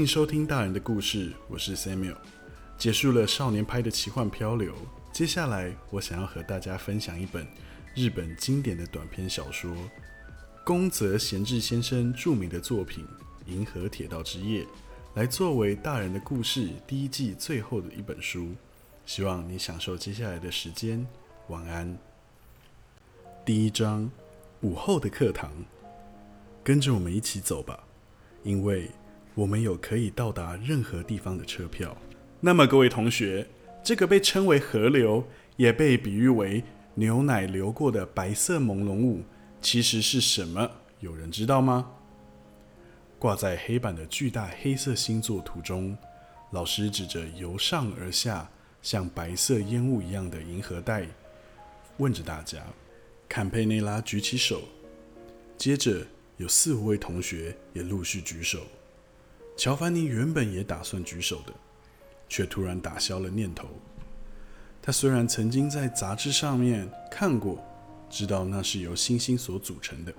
欢迎收听大人的故事，我是 Samuel。结束了少年派的奇幻漂流，接下来我想要和大家分享一本日本经典的短篇小说——宫泽贤治先生著名的作品《银河铁道之夜》，来作为大人的故事第一季最后的一本书。希望你享受接下来的时间，晚安。第一章：午后的课堂，跟着我们一起走吧。因为我们有可以到达任何地方的车票。那么，各位同学，这个被称为河流，也被比喻为牛奶流过的白色朦胧物，其实是什么？有人知道吗？挂在黑板的巨大黑色星座图中，老师指着由上而下像白色烟雾一样的银河带，问着大家。坎佩内拉举起手，接着。有四五位同学也陆续举手。乔凡尼原本也打算举手的，却突然打消了念头。他虽然曾经在杂志上面看过，知道那是由星星所组成的，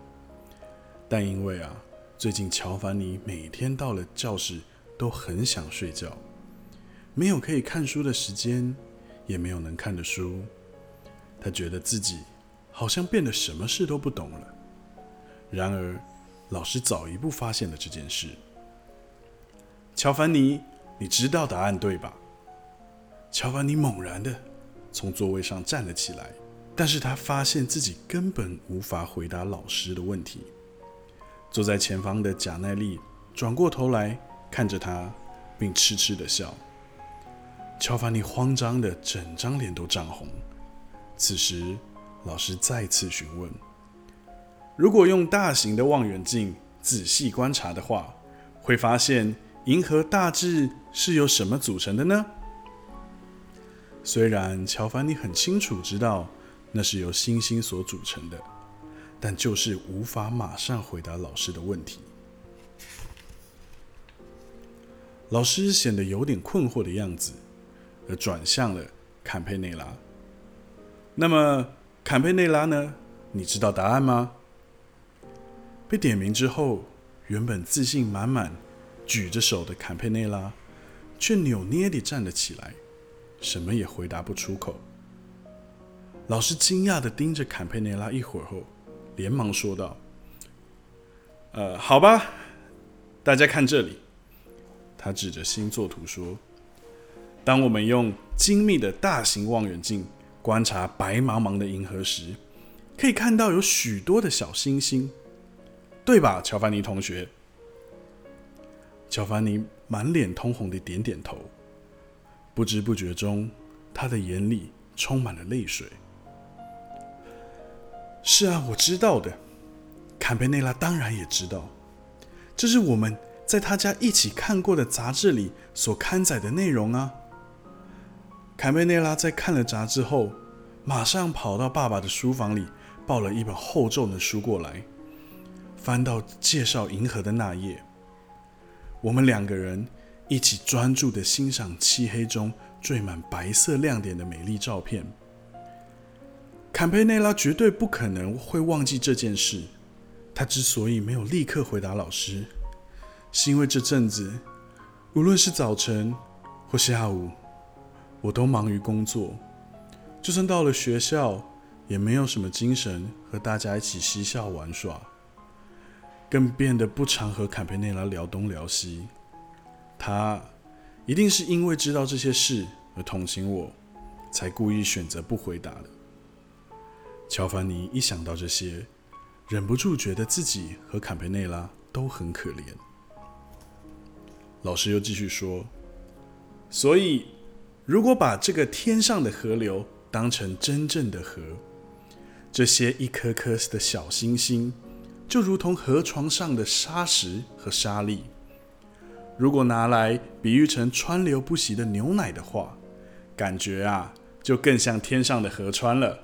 但因为啊，最近乔凡尼每天到了教室都很想睡觉，没有可以看书的时间，也没有能看的书，他觉得自己好像变得什么事都不懂了。然而。老师早一步发现了这件事。乔凡尼，你知道答案对吧？乔凡尼猛然的从座位上站了起来，但是他发现自己根本无法回答老师的问题。坐在前方的贾奈利转过头来看着他，并痴痴的笑。乔凡尼慌张的整张脸都涨红。此时，老师再次询问。如果用大型的望远镜仔细观察的话，会发现银河大致是由什么组成的呢？虽然乔凡尼很清楚知道那是由星星所组成的，但就是无法马上回答老师的问题。老师显得有点困惑的样子，而转向了坎佩内拉。那么，坎佩内拉呢？你知道答案吗？被点名之后，原本自信满满、举着手的坎佩内拉，却扭捏地站了起来，什么也回答不出口。老师惊讶地盯着坎佩内拉一会儿后，连忙说道：“呃，好吧，大家看这里。”他指着星座图说：“当我们用精密的大型望远镜观察白茫茫的银河时，可以看到有许多的小星星。”对吧，乔凡尼同学？乔凡尼满脸通红的点点头，不知不觉中，他的眼里充满了泪水。是啊，我知道的。坎佩内拉当然也知道，这是我们在他家一起看过的杂志里所刊载的内容啊。坎佩内拉在看了杂志后，马上跑到爸爸的书房里，抱了一本厚重的书过来。翻到介绍银河的那页，我们两个人一起专注的欣赏漆黑中缀满白色亮点的美丽照片。坎佩内拉绝对不可能会忘记这件事。他之所以没有立刻回答老师，是因为这阵子，无论是早晨或下午，我都忙于工作，就算到了学校，也没有什么精神和大家一起嬉笑玩耍。更变得不常和坎佩内拉聊东聊西，他一定是因为知道这些事而同情我，才故意选择不回答的。乔凡尼一想到这些，忍不住觉得自己和坎佩内拉都很可怜。老师又继续说：“所以，如果把这个天上的河流当成真正的河，这些一颗颗的小星星。”就如同河床上的沙石和沙粒，如果拿来比喻成川流不息的牛奶的话，感觉啊，就更像天上的河川了。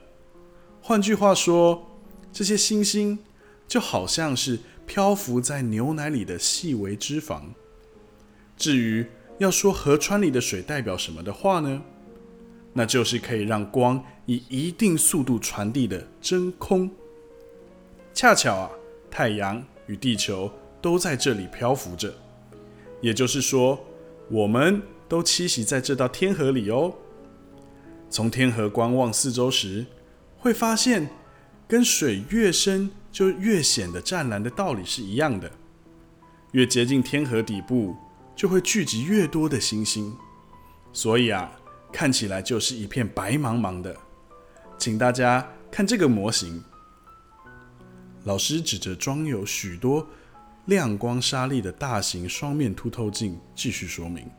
换句话说，这些星星就好像是漂浮在牛奶里的细微脂肪。至于要说河川里的水代表什么的话呢，那就是可以让光以一定速度传递的真空。恰巧啊。太阳与地球都在这里漂浮着，也就是说，我们都栖息在这道天河里哦。从天河观望四周时，会发现跟水越深就越显得湛蓝的道理是一样的。越接近天河底部，就会聚集越多的星星，所以啊，看起来就是一片白茫茫的。请大家看这个模型。老师指着装有许多亮光沙粒的大型双面凸透镜，继续说明：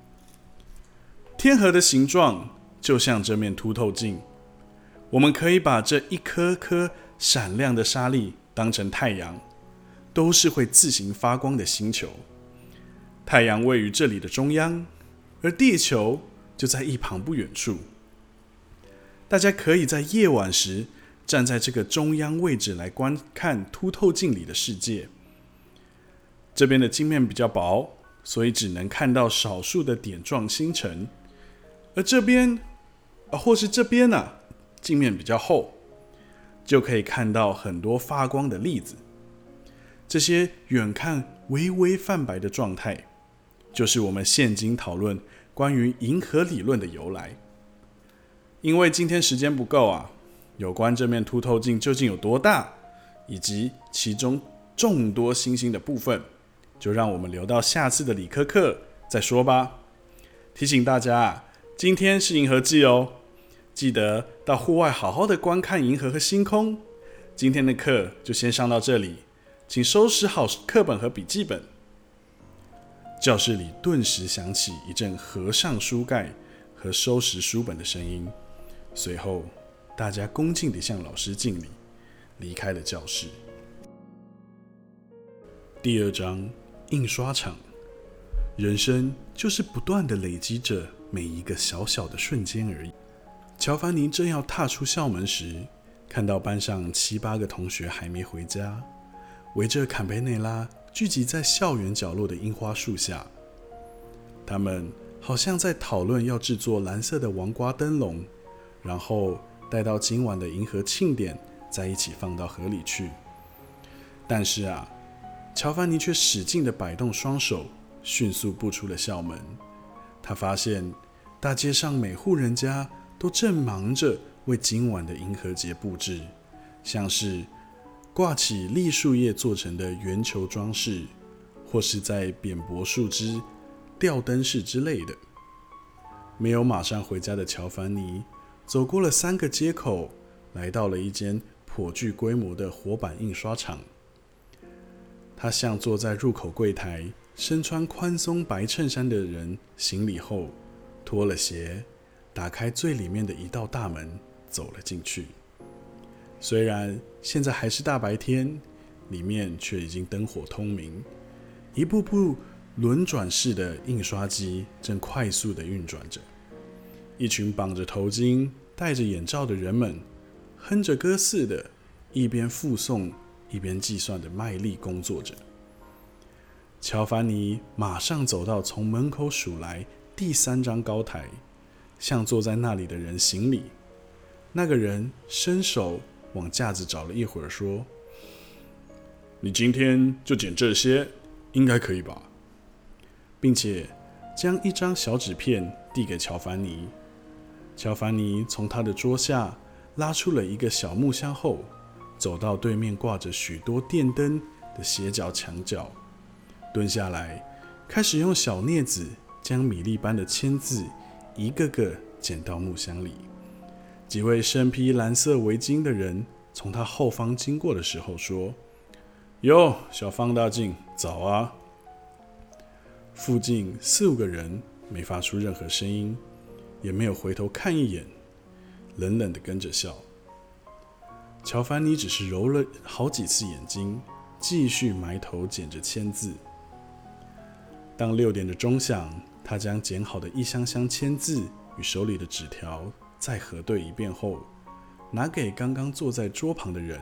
天河的形状就像这面凸透镜。我们可以把这一颗颗闪亮的沙粒当成太阳，都是会自行发光的星球。太阳位于这里的中央，而地球就在一旁不远处。大家可以在夜晚时。站在这个中央位置来观看凸透镜里的世界。这边的镜面比较薄，所以只能看到少数的点状星辰；而这边，或是这边呢，镜面比较厚，就可以看到很多发光的粒子。这些远看微微泛白的状态，就是我们现今讨论关于银河理论的由来。因为今天时间不够啊。有关这面凸透镜究竟有多大，以及其中众多星星的部分，就让我们留到下次的理科课再说吧。提醒大家，今天是银河季哦，记得到户外好好的观看银河和星空。今天的课就先上到这里，请收拾好课本和笔记本。教室里顿时响起一阵合上书盖和收拾书本的声音，随后。大家恭敬地向老师敬礼，离开了教室。第二章：印刷厂。人生就是不断地累积着每一个小小的瞬间而已。乔凡尼正要踏出校门时，看到班上七八个同学还没回家，围着坎贝内拉聚集在校园角落的樱花树下。他们好像在讨论要制作蓝色的王瓜灯笼，然后。带到今晚的银河庆典，再一起放到河里去。但是啊，乔凡尼却使劲地摆动双手，迅速步出了校门。他发现大街上每户人家都正忙着为今晚的银河节布置，像是挂起栗树叶做成的圆球装饰，或是在扁柏树枝吊灯饰之类的。没有马上回家的乔凡尼。走过了三个街口，来到了一间颇具规模的活版印刷厂。他向坐在入口柜台、身穿宽松白衬衫的人行礼后，脱了鞋，打开最里面的一道大门，走了进去。虽然现在还是大白天，里面却已经灯火通明，一部部轮转式的印刷机正快速地运转着。一群绑着头巾、戴着眼罩的人们，哼着歌似的，一边附送一边计算的卖力工作着。乔凡尼马上走到从门口数来第三张高台，向坐在那里的人行礼。那个人伸手往架子找了一会儿，说：“你今天就剪这些，应该可以吧？”并且将一张小纸片递给乔凡尼。乔凡尼从他的桌下拉出了一个小木箱后，走到对面挂着许多电灯的斜角墙角，蹲下来，开始用小镊子将米粒般的签字一个个剪到木箱里。几位身披蓝色围巾的人从他后方经过的时候说：“哟，小放大镜，早啊！”附近四五个人没发出任何声音。也没有回头看一眼，冷冷的跟着笑。乔凡尼只是揉了好几次眼睛，继续埋头捡着签字。当六点的钟响，他将剪好的一箱箱签字与手里的纸条再核对一遍后，拿给刚刚坐在桌旁的人。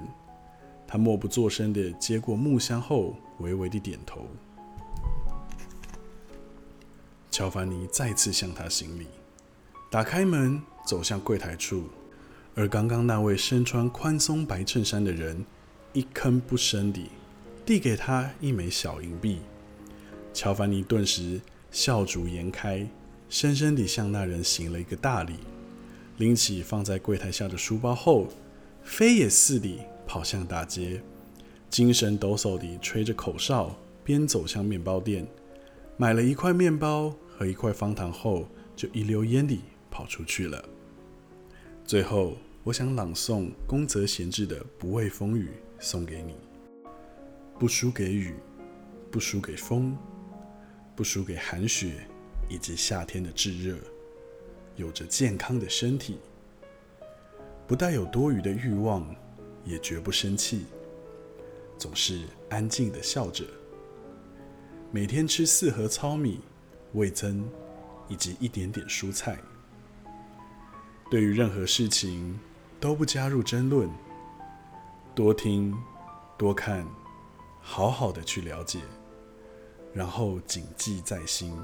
他默不作声的接过木箱后，微微的点头。乔凡尼再次向他行礼。打开门，走向柜台处，而刚刚那位身穿宽松白衬衫的人一吭不声地递给他一枚小银币。乔凡尼顿时笑逐颜开，深深地向那人行了一个大礼，拎起放在柜台下的书包后，飞也似的跑向大街，精神抖擞地吹着口哨，边走向面包店，买了一块面包和一块方糖后，就一溜烟地跑出去了。最后，我想朗诵宫泽贤治的《不畏风雨》送给你，不输给雨，不输给风，不输给寒雪以及夏天的炙热，有着健康的身体，不带有多余的欲望，也绝不生气，总是安静的笑着。每天吃四盒糙米、味增以及一点点蔬菜。对于任何事情都不加入争论，多听、多看，好好的去了解，然后谨记在心。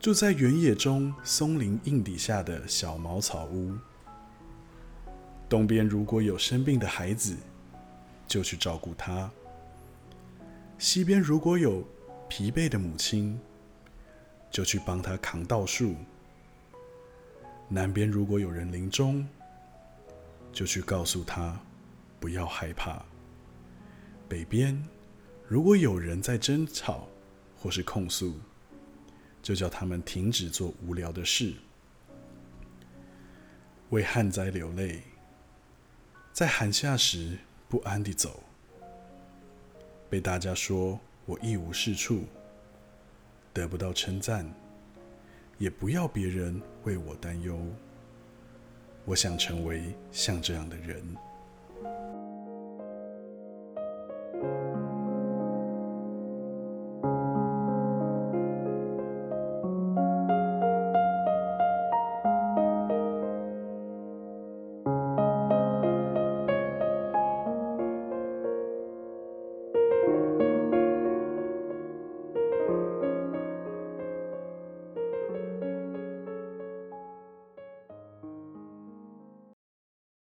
住在原野中松林荫底下的小茅草屋，东边如果有生病的孩子，就去照顾他；西边如果有疲惫的母亲，就去帮他扛稻树。南边如果有人临终，就去告诉他不要害怕。北边如果有人在争吵或是控诉，就叫他们停止做无聊的事。为旱灾流泪，在寒夏时不安地走，被大家说我一无是处，得不到称赞。也不要别人为我担忧。我想成为像这样的人。